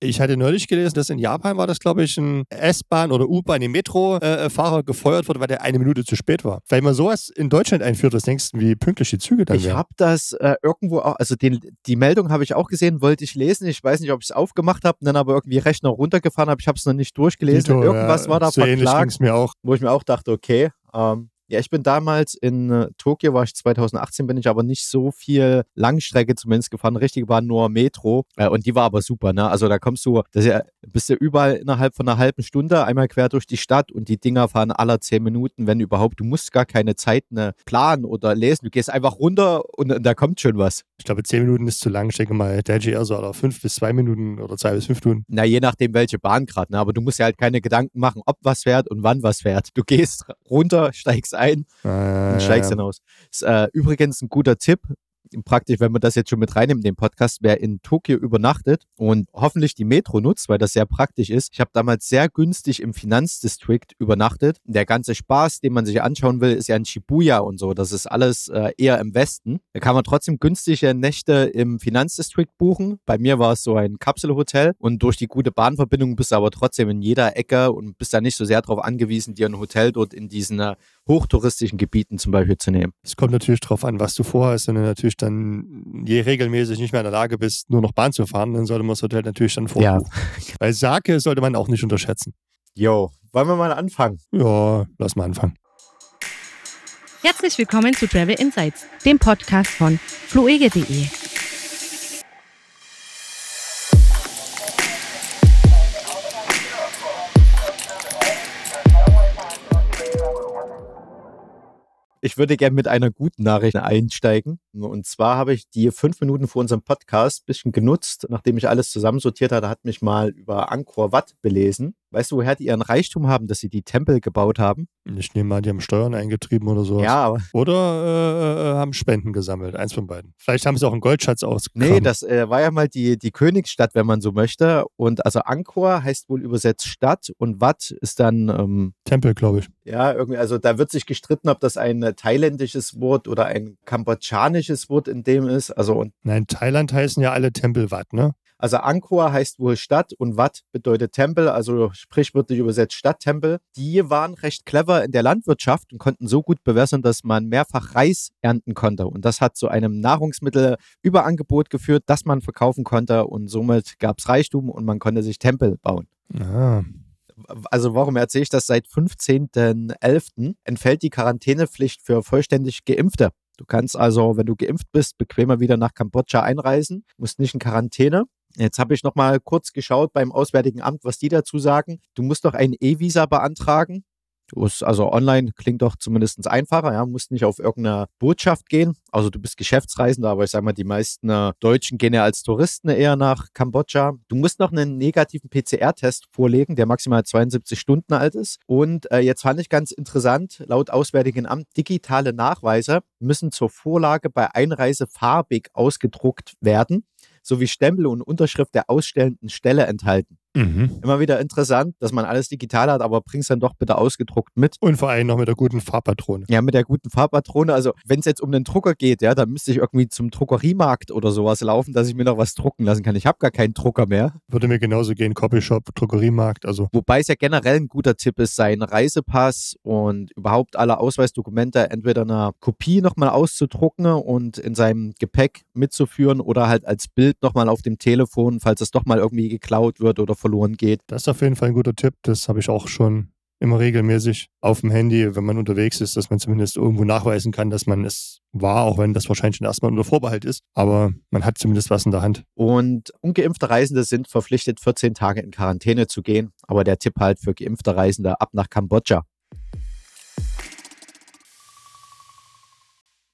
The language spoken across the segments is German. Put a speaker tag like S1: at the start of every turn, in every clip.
S1: Ich hatte neulich gelesen, dass in Japan war das, glaube ich, ein S-Bahn oder U-Bahn, ein Metro-Fahrer gefeuert wurde, weil der eine Minute zu spät war. Wenn man sowas in Deutschland einführt, was denkst du, wie pünktlich die Züge dann
S2: Ich
S1: wären?
S2: habe das äh, irgendwo auch, also den, die Meldung habe ich auch gesehen, wollte ich lesen. Ich weiß nicht, ob ich es aufgemacht habe dann aber irgendwie Rechner runtergefahren habe. Ich habe es noch nicht durchgelesen.
S1: Dito,
S2: Irgendwas
S1: ja,
S2: war da
S1: so
S2: verklagt,
S1: mir auch.
S2: wo ich mir auch dachte, okay, ähm, ja, ich bin damals in äh, Tokio, war ich 2018, bin ich aber nicht so viel Langstrecke zumindest gefahren. Richtig war nur Metro äh, und die war aber super, ne? Also da kommst du, das ja, bist du überall innerhalb von einer halben Stunde einmal quer durch die Stadt und die Dinger fahren aller zehn Minuten, wenn überhaupt. Du musst gar keine Zeit ne, planen oder lesen. Du gehst einfach runter und, und da kommt schon was.
S1: Ich glaube, zehn Minuten ist zu lang. Ich denke mal, der GR so oder fünf bis zwei Minuten oder zwei bis fünf Minuten.
S2: Na, je nachdem, welche Bahn gerade, ne? Aber du musst ja halt keine Gedanken machen, ob was fährt und wann was fährt. Du gehst runter, steigst ein und steigst
S1: Äh,
S2: dann aus. Ist äh, übrigens ein guter Tipp. Praktisch, wenn man das jetzt schon mit reinnimmt in den Podcast, wer in Tokio übernachtet und hoffentlich die Metro nutzt, weil das sehr praktisch ist. Ich habe damals sehr günstig im Finanzdistrikt übernachtet. Der ganze Spaß, den man sich anschauen will, ist ja in Shibuya und so. Das ist alles äh, eher im Westen. Da kann man trotzdem günstige Nächte im Finanzdistrikt buchen. Bei mir war es so ein Kapselhotel und durch die gute Bahnverbindung bist du aber trotzdem in jeder Ecke und bist da nicht so sehr darauf angewiesen, dir ein Hotel dort in diesen äh, hochtouristischen Gebieten zum Beispiel zu nehmen.
S1: Es kommt natürlich drauf an, was du vorhast. Wenn du natürlich dann je regelmäßig nicht mehr in der Lage bist, nur noch Bahn zu fahren, dann sollte man das Hotel natürlich dann
S2: Ja.
S1: vorbuchen. Weil Sake sollte man auch nicht unterschätzen.
S2: Jo, wollen wir mal anfangen?
S1: Ja, lass mal anfangen.
S3: Herzlich willkommen zu Travel Insights, dem Podcast von fluege.de.
S2: Ich würde gerne mit einer guten Nachricht einsteigen. Und zwar habe ich die fünf Minuten vor unserem Podcast ein bisschen genutzt. Nachdem ich alles zusammensortiert hatte, hat mich mal über Angkor Wat belesen. Weißt du, woher die ihren Reichtum haben, dass sie die Tempel gebaut haben?
S1: Ich nehme mal, die haben Steuern eingetrieben oder sowas.
S2: Ja, aber
S1: Oder äh, äh, haben Spenden gesammelt. Eins von beiden. Vielleicht haben sie auch einen Goldschatz ausgegraben.
S2: nee, das äh, war ja mal die, die Königsstadt, wenn man so möchte. Und also Angkor heißt wohl übersetzt Stadt und Wat ist dann ähm,
S1: Tempel, glaube ich.
S2: Ja, irgendwie, also da wird sich gestritten, ob das ein thailändisches Wort oder ein kambodschanisches Wort in dem ist. Also, und,
S1: Nein, Thailand heißen ja alle Tempel Wat, ne?
S2: also Angkor heißt wohl Stadt und Wat bedeutet Tempel, also sprichwörtlich übersetzt Stadttempel. Die waren recht clever in der Landwirtschaft und konnten so gut bewässern, dass man mehrfach Reis ernten konnte. Und das hat zu einem Nahrungsmittelüberangebot geführt, das man verkaufen konnte und somit gab es Reichtum und man konnte sich Tempel bauen.
S1: Ah.
S2: also warum erzähle ich das? Seit 15.11. entfällt die Quarantänepflicht für vollständig Geimpfte. Du kannst also, wenn du geimpft bist, bequemer wieder nach Kambodscha einreisen, musst nicht in Quarantäne. Jetzt habe ich noch mal kurz geschaut beim Auswärtigen Amt, was die dazu sagen. Du musst doch ein E-Visa beantragen. Also online klingt doch zumindest einfacher, ja, musst nicht auf irgendeine Botschaft gehen. Also du bist Geschäftsreisender, aber ich sage mal, die meisten äh, Deutschen gehen ja als Touristen eher nach Kambodscha. Du musst noch einen negativen PCR-Test vorlegen, der maximal 72 Stunden alt ist. Und äh, jetzt fand ich ganz interessant, laut Auswärtigen Amt, digitale Nachweise müssen zur Vorlage bei Einreise farbig ausgedruckt werden sowie Stempel und Unterschrift der ausstellenden Stelle enthalten.
S1: Mhm.
S2: Immer wieder interessant, dass man alles digital hat, aber bring's dann doch bitte ausgedruckt mit.
S1: Und vor allem noch mit der guten Farbpatrone.
S2: Ja, mit der guten Farbpatrone. Also, wenn es jetzt um den Drucker geht, ja, dann müsste ich irgendwie zum Druckeriemarkt oder sowas laufen, dass ich mir noch was drucken lassen kann. Ich habe gar keinen Drucker mehr.
S1: Würde mir genauso gehen. Copyshop, Druckeriemarkt. Also
S2: Wobei es ja generell ein guter Tipp ist, seinen Reisepass und überhaupt alle Ausweisdokumente entweder in einer Kopie nochmal auszudrucken und in seinem Gepäck mitzuführen oder halt als Bild nochmal auf dem Telefon, falls es doch mal irgendwie geklaut wird oder verloren geht.
S1: das ist auf jeden Fall ein guter Tipp. Das habe ich auch schon immer regelmäßig auf dem Handy, wenn man unterwegs ist, dass man zumindest irgendwo nachweisen kann, dass man es war, auch wenn das wahrscheinlich schon erstmal unter Vorbehalt ist. Aber man hat zumindest was in der Hand.
S2: Und ungeimpfte Reisende sind verpflichtet, 14 Tage in Quarantäne zu gehen. Aber der Tipp halt für geimpfte Reisende ab nach Kambodscha.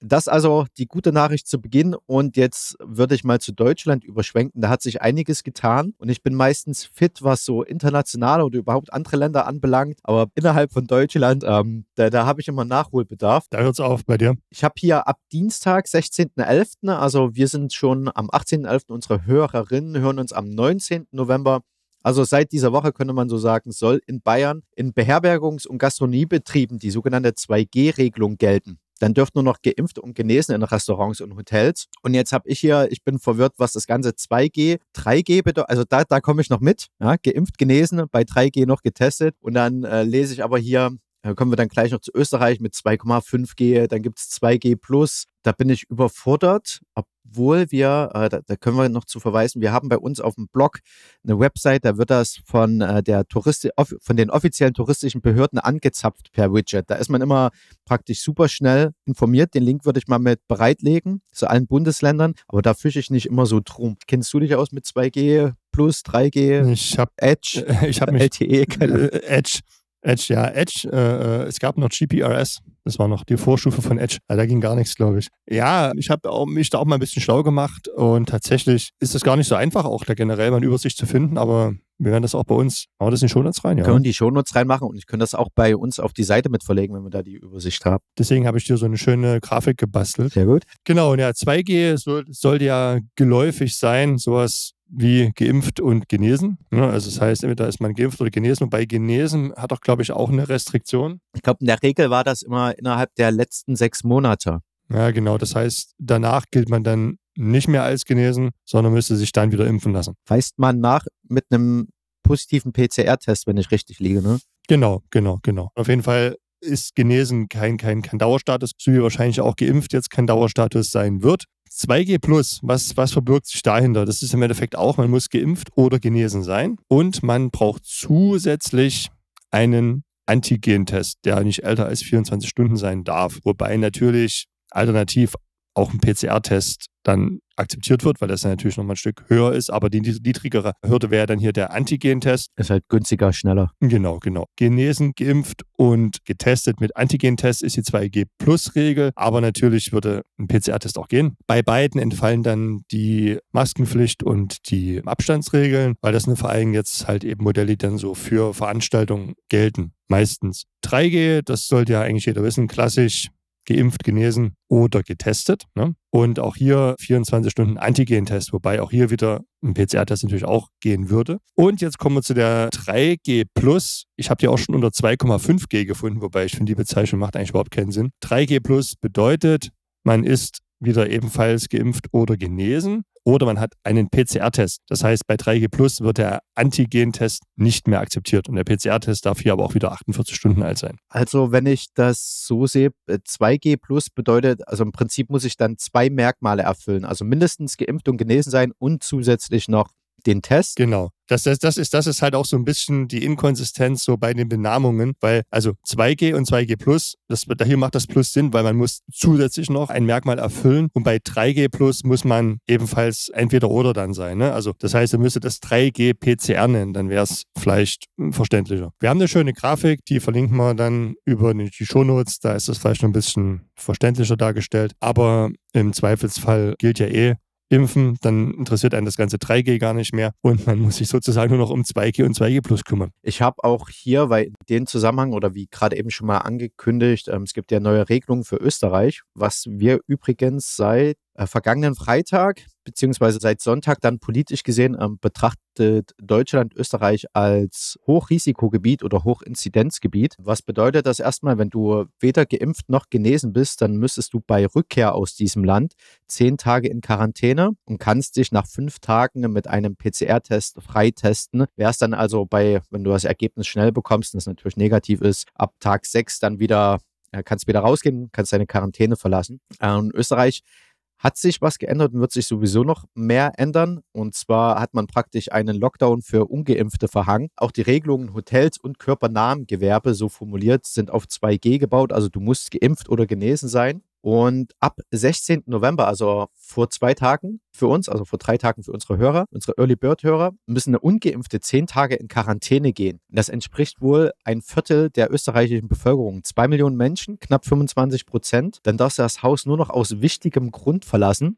S2: Das also die gute Nachricht zu Beginn und jetzt würde ich mal zu Deutschland überschwenken. Da hat sich einiges getan und ich bin meistens fit, was so internationale oder überhaupt andere Länder anbelangt. Aber innerhalb von Deutschland, ähm, da, da habe ich immer Nachholbedarf.
S1: Da hört es auf bei dir.
S2: Ich habe hier ab Dienstag, 16.11., also wir sind schon am 18.11., unsere Hörerinnen hören uns am 19. November. Also seit dieser Woche könnte man so sagen, soll in Bayern in Beherbergungs- und Gastronomiebetrieben die sogenannte 2G-Regelung gelten. Dann dürfen nur noch Geimpfte und Genesen in Restaurants und Hotels. Und jetzt habe ich hier, ich bin verwirrt, was das ganze 2G, 3G bedeutet. Also da, da komme ich noch mit. Ja, geimpft, genesen, bei 3G noch getestet. Und dann äh, lese ich aber hier, da kommen wir dann gleich noch zu Österreich mit 2,5G, dann gibt es 2G Plus. Da bin ich überfordert, obwohl wir, äh, da, da, können wir noch zu verweisen, wir haben bei uns auf dem Blog eine Website, da wird das von, äh, der Touristi von den offiziellen touristischen Behörden angezapft per Widget. Da ist man immer praktisch super schnell informiert. Den Link würde ich mal mit bereitlegen zu allen Bundesländern, aber da fische ich nicht immer so drum. Kennst du dich aus mit 2G plus 3G?
S1: Ich habe
S2: Edge,
S1: ich habe mich
S2: LTE, keine
S1: äh, Edge Edge, ja, Edge, äh, es gab noch GPRS, das war noch die Vorstufe von Edge, also da ging gar nichts, glaube ich. Ja, ich habe mich da auch mal ein bisschen schlau gemacht und tatsächlich ist es gar nicht so einfach, auch da generell mal eine Übersicht zu finden, aber wir werden das auch bei uns, machen wir das in die Shownotes rein, ja.
S2: Wir können die Shownotes reinmachen und ich kann das auch bei uns auf die Seite mit verlegen, wenn wir da die Übersicht haben.
S1: Deswegen habe ich dir so eine schöne Grafik gebastelt.
S2: Sehr gut.
S1: Genau, und ja, 2G soll, sollte ja geläufig sein, sowas wie geimpft und genesen. Ne? Also das heißt, entweder ist man geimpft oder genesen. Und bei Genesen hat doch, glaube ich, auch eine Restriktion.
S2: Ich glaube, in der Regel war das immer innerhalb der letzten sechs Monate.
S1: Ja, genau. Das heißt, danach gilt man dann nicht mehr als genesen, sondern müsste sich dann wieder impfen lassen.
S2: Weist man nach mit einem positiven PCR-Test, wenn ich richtig liege, ne?
S1: Genau, genau, genau. Auf jeden Fall ist genesen kein, kein, kein Dauerstatus, so wie wahrscheinlich auch geimpft jetzt kein Dauerstatus sein wird. 2G Plus, was, was verbirgt sich dahinter? Das ist im Endeffekt auch, man muss geimpft oder genesen sein und man braucht zusätzlich einen Antigentest, der nicht älter als 24 Stunden sein darf. Wobei natürlich alternativ auch ein PCR-Test dann akzeptiert wird, weil das dann natürlich nochmal ein Stück höher ist. Aber die niedrigere Hürde wäre dann hier der Antigen-Test.
S2: Ist halt günstiger, schneller.
S1: Genau, genau. Genesen, geimpft und getestet mit Antigen-Test ist die 2G-Plus-Regel. Aber natürlich würde ein PCR-Test auch gehen. Bei beiden entfallen dann die Maskenpflicht und die Abstandsregeln, weil das sind vor allem jetzt halt eben Modelle, die dann so für Veranstaltungen gelten. Meistens 3G, das sollte ja eigentlich jeder wissen, klassisch geimpft, genesen oder getestet. Ne? Und auch hier 24 Stunden Antigen-Test, wobei auch hier wieder ein PCR-Test natürlich auch gehen würde. Und jetzt kommen wir zu der 3G Plus. Ich habe die auch schon unter 2,5G gefunden, wobei ich finde, die Bezeichnung macht eigentlich überhaupt keinen Sinn. 3G Plus bedeutet, man ist wieder ebenfalls geimpft oder genesen oder man hat einen PCR-Test. Das heißt, bei 3G Plus wird der Antigen-Test nicht mehr akzeptiert und der PCR-Test darf hier aber auch wieder 48 Stunden alt sein.
S2: Also, wenn ich das so sehe, 2G Plus bedeutet, also im Prinzip muss ich dann zwei Merkmale erfüllen. Also mindestens geimpft und genesen sein und zusätzlich noch den Test.
S1: Genau. Das, das, das, ist, das ist halt auch so ein bisschen die Inkonsistenz so bei den Benamungen, weil also 2G und 2G Plus, das, hier macht das Plus Sinn, weil man muss zusätzlich noch ein Merkmal erfüllen und bei 3G Plus muss man ebenfalls entweder oder dann sein. Ne? Also das heißt, ihr müsstet das 3G PCR nennen, dann wäre es vielleicht verständlicher. Wir haben eine schöne Grafik, die verlinken wir dann über die Shownotes, da ist das vielleicht noch ein bisschen verständlicher dargestellt, aber im Zweifelsfall gilt ja eh, impfen, dann interessiert einen das ganze 3G gar nicht mehr und man muss sich sozusagen nur noch um 2G und 2G Plus kümmern.
S2: Ich habe auch hier, weil dem Zusammenhang oder wie gerade eben schon mal angekündigt, ähm, es gibt ja neue Regelungen für Österreich, was wir übrigens seit äh, vergangenen Freitag beziehungsweise seit Sonntag dann politisch gesehen ähm, betrachtet Deutschland Österreich als Hochrisikogebiet oder Hochinzidenzgebiet. Was bedeutet das erstmal, wenn du weder geimpft noch genesen bist, dann müsstest du bei Rückkehr aus diesem Land zehn Tage in Quarantäne und kannst dich nach fünf Tagen mit einem PCR-Test freitesten. Wärst dann also bei, wenn du das Ergebnis schnell bekommst und es natürlich negativ ist, ab Tag sechs dann wieder kannst wieder rausgehen, kannst deine Quarantäne verlassen. Ähm, Österreich hat sich was geändert und wird sich sowieso noch mehr ändern. Und zwar hat man praktisch einen Lockdown für Ungeimpfte verhangen. Auch die Regelungen Hotels und körpernahen Gewerbe, so formuliert, sind auf 2G gebaut. Also du musst geimpft oder genesen sein. Und ab 16. November, also vor zwei Tagen für uns, also vor drei Tagen für unsere Hörer, unsere Early Bird Hörer, müssen eine ungeimpfte zehn Tage in Quarantäne gehen. Das entspricht wohl ein Viertel der österreichischen Bevölkerung. Zwei Millionen Menschen, knapp 25 Prozent. Dann darfst du das Haus nur noch aus wichtigem Grund verlassen.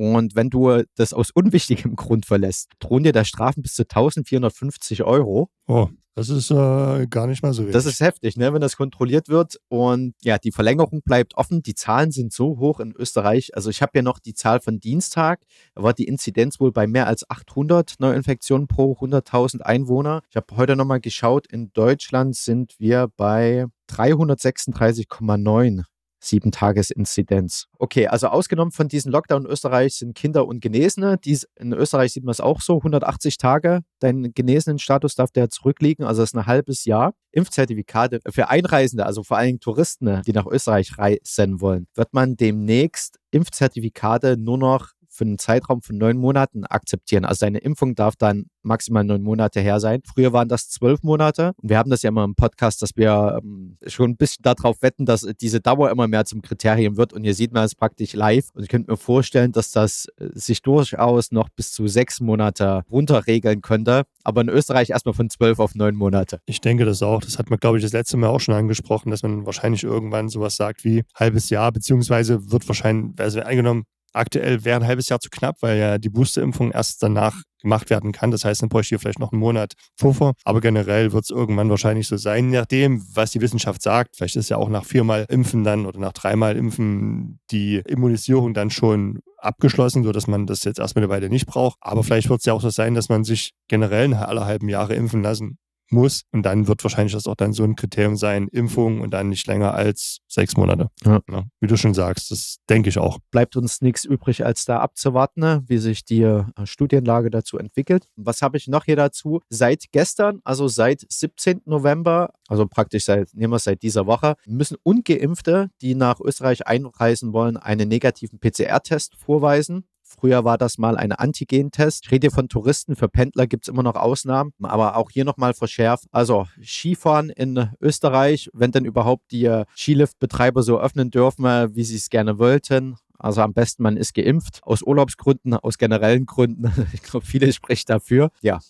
S2: Und wenn du das aus unwichtigem Grund verlässt, drohen dir da Strafen bis zu 1450 Euro.
S1: Oh, das ist äh, gar nicht mal so wenig.
S2: Das ist heftig, ne, wenn das kontrolliert wird. Und ja, die Verlängerung bleibt offen. Die Zahlen sind so hoch in Österreich. Also ich habe ja noch die Zahl von Dienstag. Da war die Inzidenz wohl bei mehr als 800 Neuinfektionen pro 100.000 Einwohner. Ich habe heute nochmal geschaut. In Deutschland sind wir bei 336,9 Sieben-Tages-Inzidenz. Okay, also ausgenommen von diesem Lockdown in Österreich sind Kinder und Genesene. Dies, in Österreich sieht man es auch so, 180 Tage. Dein Genesenen-Status darf der zurückliegen, also das ist ein halbes Jahr. Impfzertifikate für Einreisende, also vor allem Touristen, die nach Österreich reisen wollen, wird man demnächst Impfzertifikate nur noch für einen Zeitraum von neun Monaten akzeptieren. Also deine Impfung darf dann maximal neun Monate her sein. Früher waren das zwölf Monate. Wir haben das ja immer im Podcast, dass wir ähm, schon ein bisschen darauf wetten, dass diese Dauer immer mehr zum Kriterium wird. Und hier sieht man es praktisch live. Und ich könnte mir vorstellen, dass das äh, sich durchaus noch bis zu sechs Monate runterregeln könnte. Aber in Österreich erstmal von zwölf auf neun Monate.
S1: Ich denke das auch. Das hat man, glaube ich, das letzte Mal auch schon angesprochen, dass man wahrscheinlich irgendwann sowas sagt wie halbes Jahr, beziehungsweise wird wahrscheinlich, also eingenommen, Aktuell wäre ein halbes Jahr zu knapp, weil ja die Boosterimpfung erst danach gemacht werden kann. Das heißt, dann bräuchte ich vielleicht noch einen Monat Puffer. Aber generell wird es irgendwann wahrscheinlich so sein, nachdem, was die Wissenschaft sagt. Vielleicht ist ja auch nach viermal Impfen dann oder nach dreimal Impfen die Immunisierung dann schon abgeschlossen, sodass man das jetzt erstmal eine Weile nicht braucht. Aber vielleicht wird es ja auch so sein, dass man sich generell alle halben Jahre impfen lassen muss. Und dann wird wahrscheinlich das auch dann so ein Kriterium sein, Impfung und dann nicht länger als sechs Monate. Ja. Ja, wie du schon sagst, das denke ich auch.
S2: Bleibt uns nichts übrig, als da abzuwarten, ne, wie sich die äh, Studienlage dazu entwickelt. Was habe ich noch hier dazu? Seit gestern, also seit 17. November, also praktisch seit, nehmen wir es seit dieser Woche, müssen Ungeimpfte, die nach Österreich einreisen wollen, einen negativen PCR-Test vorweisen. Früher war das mal ein Antigen-Test. Ich rede von Touristen, für Pendler gibt es immer noch Ausnahmen, aber auch hier nochmal verschärft. Also Skifahren in Österreich, wenn denn überhaupt die äh, Skiliftbetreiber so öffnen dürfen, äh, wie sie es gerne wollten. Also am besten man ist geimpft, aus Urlaubsgründen, aus generellen Gründen. Ich glaube, viele sprechen dafür. Ja,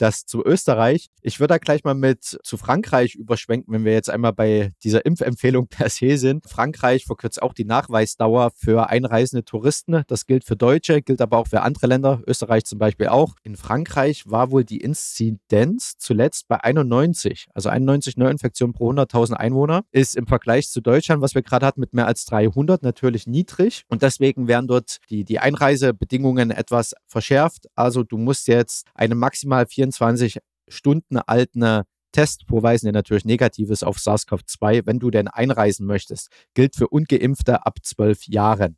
S2: das zu Österreich. Ich würde da gleich mal mit zu Frankreich überschwenken, wenn wir jetzt einmal bei dieser Impfempfehlung per se sind. Frankreich verkürzt auch die Nachweisdauer für einreisende Touristen. Das gilt für Deutsche, gilt aber auch für andere Länder, Österreich zum Beispiel auch. In Frankreich war wohl die Inzidenz zuletzt bei 91, also 91 Neuinfektionen pro 100.000 Einwohner, ist im Vergleich zu Deutschland, was wir gerade hatten, mit mehr als 300 natürlich niedrig. Und deswegen werden dort die, die Einreisebedingungen etwas verschärft. Also du musst jetzt eine maximal 24 24 Stunden alten Test vorweisen, der natürlich negativ ist auf SARS-CoV-2, wenn du denn einreisen möchtest. Gilt für Ungeimpfte ab 12 Jahren.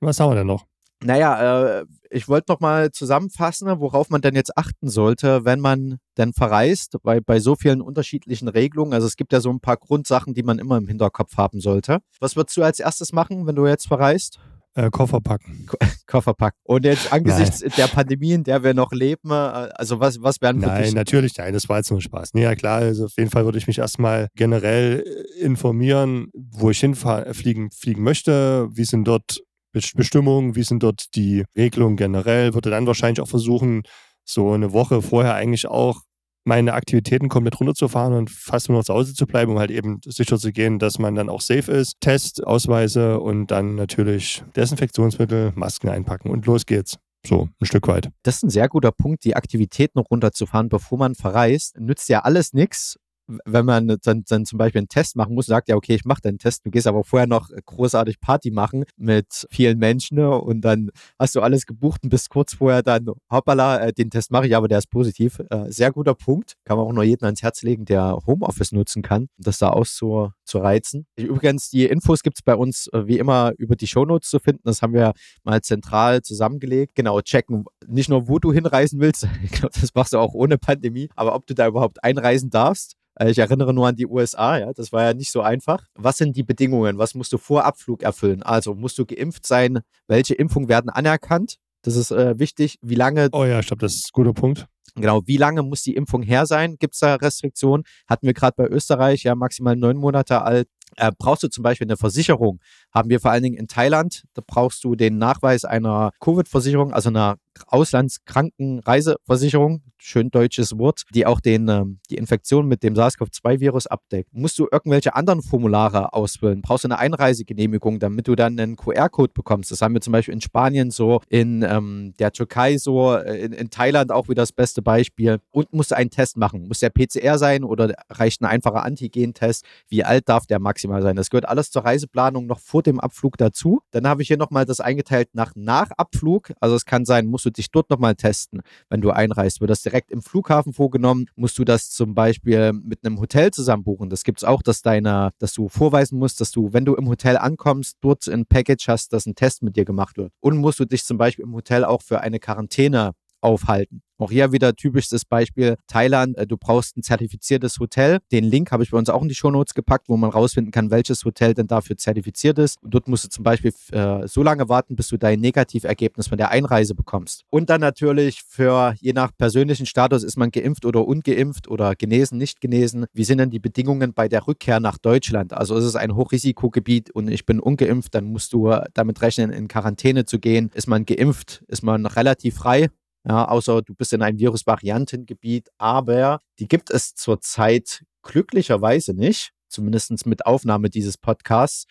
S1: Was haben wir denn noch?
S2: Naja, äh, ich wollte noch mal zusammenfassen, worauf man denn jetzt achten sollte, wenn man denn verreist, weil bei so vielen unterschiedlichen Regelungen, also es gibt ja so ein paar Grundsachen, die man immer im Hinterkopf haben sollte. Was würdest du als erstes machen, wenn du jetzt verreist?
S1: Äh, Koffer packen.
S2: Ko Koffer packen. Und jetzt angesichts nein. der Pandemie, in der wir noch leben, äh, also was, was wären
S1: Nein, natürlich, nein, das war jetzt nur Spaß. Nee, ja klar, also auf jeden Fall würde ich mich erstmal generell äh, informieren, wo ich hinfliegen fliegen möchte, wie sind dort Bestimmungen, wie sind dort die Regelungen generell, würde dann wahrscheinlich auch versuchen, so eine Woche vorher eigentlich auch meine Aktivitäten komplett runterzufahren und fast nur noch zu Hause zu bleiben, um halt eben sicher zu gehen, dass man dann auch safe ist. Test, Ausweise und dann natürlich Desinfektionsmittel, Masken einpacken und los geht's. So, ein Stück weit.
S2: Das ist ein sehr guter Punkt, die Aktivitäten runterzufahren, bevor man verreist. Nützt ja alles nichts, wenn man dann, dann zum Beispiel einen Test machen muss, sagt ja, okay, ich mache deinen Test, du gehst aber vorher noch großartig Party machen mit vielen Menschen ne, und dann hast du alles gebucht und bist kurz vorher dann, hoppala, äh, den Test mache ich, aber der ist positiv. Äh, sehr guter Punkt. Kann man auch nur jedem ans Herz legen, der Homeoffice nutzen kann, das da auszureizen. Übrigens, die Infos gibt es bei uns äh, wie immer über die Shownotes zu finden. Das haben wir mal zentral zusammengelegt. Genau, checken, nicht nur, wo du hinreisen willst, ich glaube, das machst du auch ohne Pandemie, aber ob du da überhaupt einreisen darfst äh, ich erinnere nur an die USA, ja, das war ja nicht so einfach. Was sind die Bedingungen? Was musst du vor Abflug erfüllen? Also musst du geimpft sein? Welche Impfungen werden anerkannt? Das ist äh, wichtig. Wie lange?
S1: Oh ja, ich glaube, das ist ein guter Punkt.
S2: Genau, wie lange muss die Impfung her sein? Gibt es da Restriktionen? Hatten wir gerade bei Österreich ja maximal neun Monate alt. Äh, brauchst du zum Beispiel eine Versicherung? Haben wir vor allen Dingen in Thailand. Da brauchst du den Nachweis einer Covid-Versicherung, also einer Auslandskrankenreiseversicherung, schön deutsches Wort, die auch den, ähm, die Infektion mit dem SARS-CoV-2-Virus abdeckt. Musst du irgendwelche anderen Formulare ausfüllen? Brauchst du eine Einreisegenehmigung, damit du dann einen QR-Code bekommst? Das haben wir zum Beispiel in Spanien so, in ähm, der Türkei so, äh, in, in Thailand auch wieder das beste Beispiel. Und musst du einen Test machen. Muss der PCR sein oder reicht ein einfacher Antigen-Test? Wie alt darf der maximal sein? Das gehört alles zur Reiseplanung noch vor dem Abflug dazu. Dann habe ich hier nochmal das eingeteilt nach Nachabflug. Also es kann sein, muss musst du dich dort nochmal testen, wenn du einreist. Wird das direkt im Flughafen vorgenommen, musst du das zum Beispiel mit einem Hotel zusammen buchen. Das gibt es auch, dass, deine, dass du vorweisen musst, dass du, wenn du im Hotel ankommst, dort ein Package hast, dass ein Test mit dir gemacht wird. Und musst du dich zum Beispiel im Hotel auch für eine Quarantäne aufhalten. Auch hier wieder typisches Beispiel Thailand. Äh, du brauchst ein zertifiziertes Hotel. Den Link habe ich bei uns auch in die Shownotes gepackt, wo man rausfinden kann, welches Hotel denn dafür zertifiziert ist. Und dort musst du zum Beispiel äh, so lange warten, bis du dein Negativergebnis von der Einreise bekommst. Und dann natürlich für je nach persönlichen Status ist man geimpft oder ungeimpft oder genesen, nicht genesen. Wie sind denn die Bedingungen bei der Rückkehr nach Deutschland? Also ist es ein Hochrisikogebiet und ich bin ungeimpft, dann musst du damit rechnen, in Quarantäne zu gehen. Ist man geimpft, ist man relativ frei ja, außer du bist in einem Virusvariantengebiet, aber die gibt es zurzeit glücklicherweise nicht, zumindest mit Aufnahme dieses Podcasts.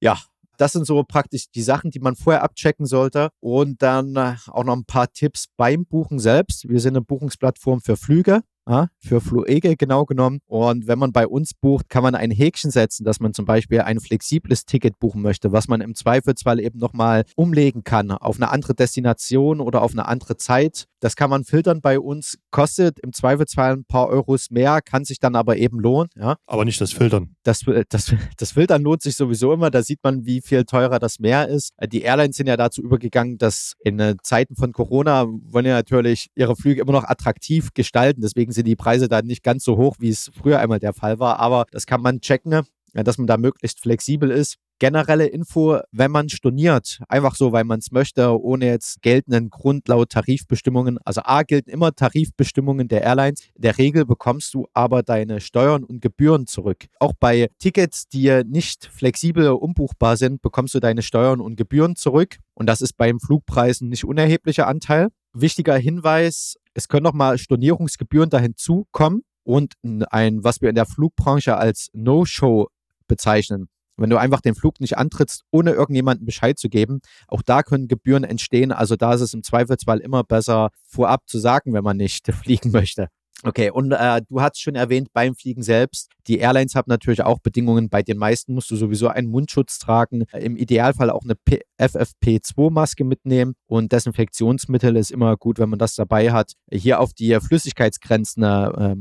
S2: Ja, das sind so praktisch die Sachen, die man vorher abchecken sollte. Und dann äh, auch noch ein paar Tipps beim Buchen selbst. Wir sind eine Buchungsplattform für Flüge ja, für Fluege genau genommen. Und wenn man bei uns bucht, kann man ein Häkchen setzen, dass man zum Beispiel ein flexibles Ticket buchen möchte, was man im Zweifelsfall eben nochmal umlegen kann auf eine andere Destination oder auf eine andere Zeit. Das kann man filtern bei uns, kostet im Zweifelsfall ein paar Euros mehr, kann sich dann aber eben lohnen. Ja.
S1: Aber nicht das Filtern.
S2: Das, das, das Filtern lohnt sich sowieso immer, da sieht man, wie viel teurer das mehr ist. Die Airlines sind ja dazu übergegangen, dass in Zeiten von Corona wollen ja natürlich ihre Flüge immer noch attraktiv gestalten. Deswegen sind die Preise da nicht ganz so hoch, wie es früher einmal der Fall war. Aber das kann man checken, dass man da möglichst flexibel ist. Generelle Info, wenn man storniert, einfach so, weil man es möchte, ohne jetzt geltenden Grund laut Tarifbestimmungen. Also A gelten immer Tarifbestimmungen der Airlines. In der Regel bekommst du aber deine Steuern und Gebühren zurück. Auch bei Tickets, die nicht flexibel umbuchbar sind, bekommst du deine Steuern und Gebühren zurück. Und das ist beim Flugpreisen nicht unerheblicher Anteil. Wichtiger Hinweis, es können nochmal Stornierungsgebühren dahin zukommen und ein, was wir in der Flugbranche als No-Show bezeichnen. Wenn du einfach den Flug nicht antrittst, ohne irgendjemandem Bescheid zu geben, auch da können Gebühren entstehen. Also da ist es im Zweifelsfall immer besser, vorab zu sagen, wenn man nicht fliegen möchte. Okay, und äh, du hast schon erwähnt, beim Fliegen selbst, die Airlines haben natürlich auch Bedingungen. Bei den meisten musst du sowieso einen Mundschutz tragen, im Idealfall auch eine FFP2-Maske mitnehmen und Desinfektionsmittel ist immer gut, wenn man das dabei hat. Hier auf die Flüssigkeitsgrenzen äh,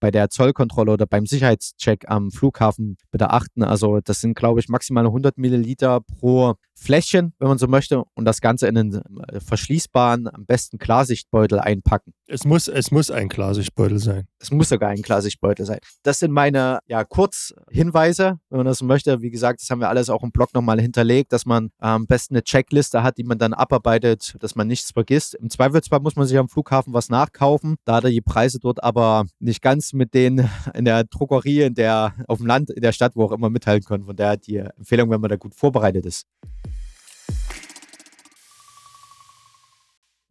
S2: bei der Zollkontrolle oder beim Sicherheitscheck am Flughafen bitte achten. Also das sind, glaube ich, maximal 100 Milliliter pro Fläschchen, wenn man so möchte, und das Ganze in einen äh, verschließbaren, am besten Klarsichtbeutel einpacken.
S1: Es muss, es muss ein Klarsichtbeutel sein.
S2: Es muss sogar ein Klarsichtbeutel sein. Das sind meine ja, Kurzhinweise, wenn man das so möchte. Wie gesagt, das haben wir alles auch im Blog nochmal hinterlegt, dass man äh, am besten eine Checkliste hat, die man dann abarbeitet, dass man nichts vergisst. Im Zweifelsfall muss man sich am Flughafen was nachkaufen, da die Preise dort aber nicht ganz mit denen in der Druckerie, in der, auf dem Land, in der Stadt, wo auch immer mithalten können. Von daher die Empfehlung, wenn man da gut vorbereitet ist.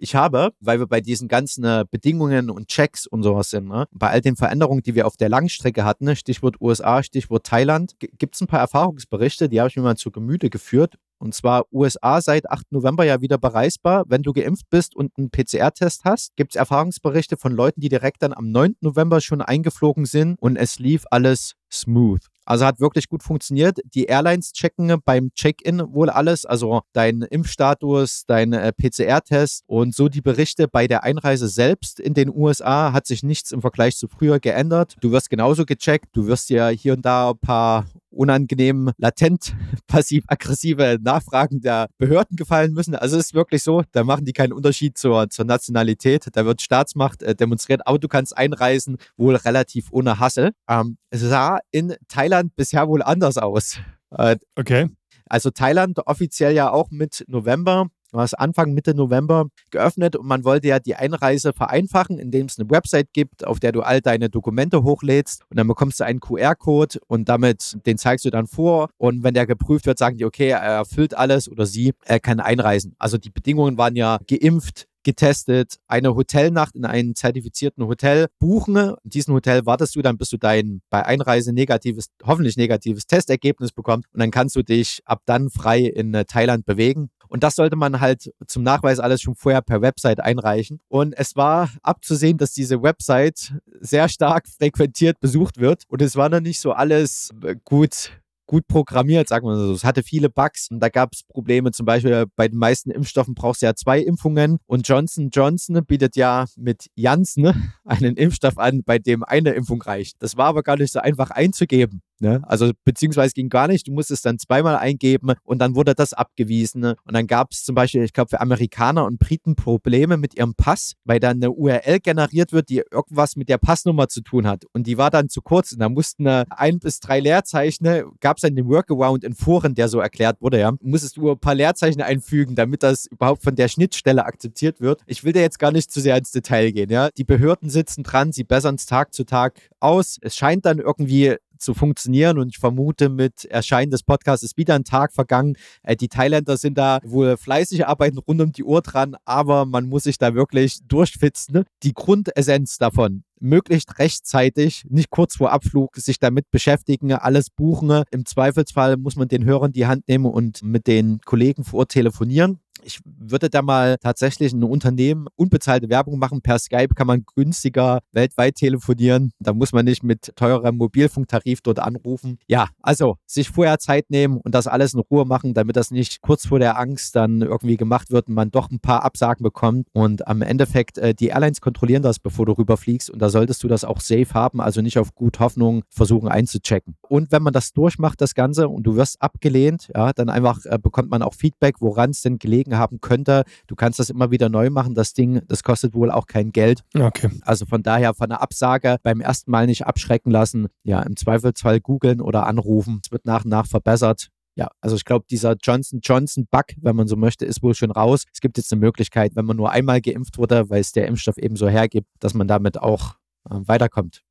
S2: Ich habe, weil wir bei diesen ganzen äh, Bedingungen und Checks und sowas sind, ne, bei all den Veränderungen, die wir auf der Langstrecke hatten, ne, Stichwort USA, Stichwort Thailand, gibt es ein paar Erfahrungsberichte, die habe ich mir mal zu Gemüte geführt. Und zwar USA seit 8. November ja wieder bereisbar. Wenn du geimpft bist und einen PCR-Test hast, gibt es Erfahrungsberichte von Leuten, die direkt dann am 9. November schon eingeflogen sind und es lief alles smooth. Also hat wirklich gut funktioniert. Die Airlines checken beim Check-in wohl alles, also dein Impfstatus, dein äh, PCR-Test und so die Berichte bei der Einreise selbst in den USA hat sich nichts im Vergleich zu früher geändert. Du wirst genauso gecheckt, du wirst ja hier und da ein paar unangenehm, latent, passiv-aggressive Nachfragen der Behörden gefallen müssen. Also es ist wirklich so, da machen die keinen Unterschied zur, zur Nationalität. Da wird Staatsmacht äh, demonstriert, aber du kannst einreisen, wohl relativ ohne Hassel. Ähm, es sah in Thailand bisher wohl anders aus.
S1: Äh, okay.
S2: Also Thailand offiziell ja auch mit November war es Anfang, Mitte November geöffnet und man wollte ja die Einreise vereinfachen, indem es eine Website gibt, auf der du all deine Dokumente hochlädst und dann bekommst du einen QR-Code und damit den zeigst du dann vor und wenn der geprüft wird, sagen die, okay, er erfüllt alles oder sie, er kann einreisen. Also die Bedingungen waren ja geimpft, getestet, eine Hotelnacht in einem zertifizierten Hotel buchen. In diesem Hotel wartest du dann, bis du dein bei Einreise negatives, hoffentlich negatives Testergebnis bekommst und dann kannst du dich ab dann frei in äh, Thailand bewegen. Und das sollte man halt zum Nachweis alles schon vorher per Website einreichen. Und es war abzusehen, dass diese Website sehr stark frequentiert besucht wird. Und es war noch nicht so alles äh, gut gut programmiert, sagen wir so. Es hatte viele Bugs und da gab es Probleme. Zum Beispiel bei den meisten Impfstoffen brauchst du ja zwei Impfungen und Johnson Johnson bietet ja mit Janssen einen Impfstoff an, bei dem eine Impfung reicht. Das war aber gar nicht so einfach einzugeben. Ne? Also beziehungsweise ging gar nicht. Du musstest dann zweimal eingeben und dann wurde das abgewiesen. Ne? Und dann gab es zum Beispiel, ich glaube, für Amerikaner und Briten Probleme mit ihrem Pass, weil dann eine URL generiert wird, die irgendwas mit der Passnummer zu tun hat. Und die war dann zu kurz. Und da mussten ein bis drei Leerzeichen, gab es dann den Workaround in Foren, der so erklärt wurde, ja. Musstest du ein paar Leerzeichen einfügen, damit das überhaupt von der Schnittstelle akzeptiert wird. Ich will da jetzt gar nicht zu sehr ins Detail gehen, ja. Die Behörden sitzen dran, sie bessern es Tag zu Tag aus. Es scheint dann irgendwie zu funktionieren. Und ich vermute, mit Erscheinen des Podcasts ist wieder ein Tag vergangen. Äh, die Thailänder sind da wohl fleißig, arbeiten rund um die Uhr dran, aber man muss sich da wirklich durchfitzen. Die Grundessenz davon möglichst rechtzeitig, nicht kurz vor Abflug, sich damit beschäftigen, alles buchen. Im Zweifelsfall muss man den Hörern die Hand nehmen und mit den Kollegen vor Ort telefonieren. Ich würde da mal tatsächlich ein Unternehmen unbezahlte Werbung machen. Per Skype kann man günstiger weltweit telefonieren. Da muss man nicht mit teurem Mobilfunktarif dort anrufen. Ja, also sich vorher Zeit nehmen und das alles in Ruhe machen, damit das nicht kurz vor der Angst dann irgendwie gemacht wird und man doch ein paar Absagen bekommt. Und am Endeffekt, äh, die Airlines kontrollieren das, bevor du rüberfliegst. Und da solltest du das auch safe haben, also nicht auf gut Hoffnung versuchen einzuchecken. Und wenn man das durchmacht, das Ganze, und du wirst abgelehnt, ja, dann einfach äh, bekommt man auch Feedback, woran es denn gelegen haben könnte. Du kannst das immer wieder neu machen. Das Ding, das kostet wohl auch kein Geld.
S1: Okay.
S2: Also von daher von einer Absage beim ersten Mal nicht abschrecken lassen. Ja, im Zweifelsfall googeln oder anrufen. Es wird nach und nach verbessert. Ja, also ich glaube, dieser Johnson Johnson Bug, wenn man so möchte, ist wohl schon raus. Es gibt jetzt eine Möglichkeit, wenn man nur einmal geimpft wurde, weil es der Impfstoff eben so hergibt, dass man damit auch äh, weiterkommt.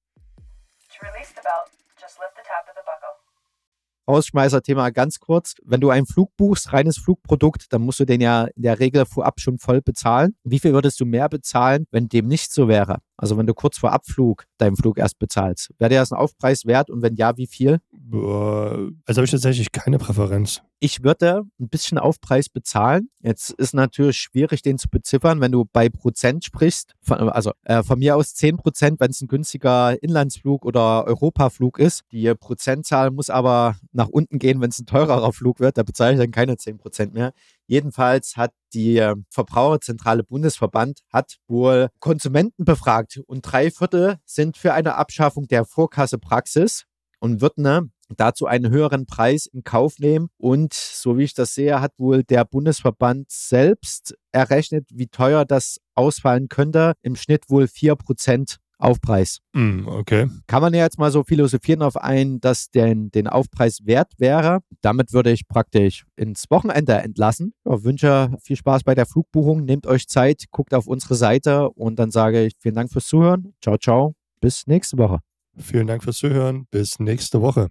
S2: Ausschmeißer-Thema ganz kurz. Wenn du einen Flug buchst, reines Flugprodukt, dann musst du den ja in der Regel vorab schon voll bezahlen. Wie viel würdest du mehr bezahlen, wenn dem nicht so wäre? Also wenn du kurz vor Abflug deinen Flug erst bezahlst. Wäre dir das ein Aufpreis wert und wenn ja, wie viel?
S1: Also habe ich tatsächlich keine Präferenz.
S2: Ich würde ein bisschen Aufpreis bezahlen. Jetzt ist natürlich schwierig, den zu beziffern, wenn du bei Prozent sprichst. Von, also äh, von mir aus 10 Prozent, wenn es ein günstiger Inlandsflug oder Europaflug ist. Die Prozentzahl muss aber nach unten gehen, wenn es ein teurerer Flug wird. Da bezahle ich dann keine 10 Prozent mehr. Jedenfalls hat die äh, Verbraucherzentrale Bundesverband hat wohl Konsumenten befragt und drei Viertel sind für eine Abschaffung der Vorkassepraxis und würden ne, dazu einen höheren Preis in Kauf nehmen. Und so wie ich das sehe, hat wohl der Bundesverband selbst errechnet, wie teuer das ausfallen könnte. Im Schnitt wohl vier Prozent Aufpreis.
S1: Mm, okay.
S2: Kann man ja jetzt mal so philosophieren auf einen, dass den, den Aufpreis wert wäre. Damit würde ich praktisch ins Wochenende entlassen. Ja, wünsche viel Spaß bei der Flugbuchung. Nehmt euch Zeit, guckt auf unsere Seite und dann sage ich vielen Dank fürs Zuhören. Ciao, ciao. Bis nächste Woche.
S1: Vielen Dank fürs Zuhören. Bis nächste Woche.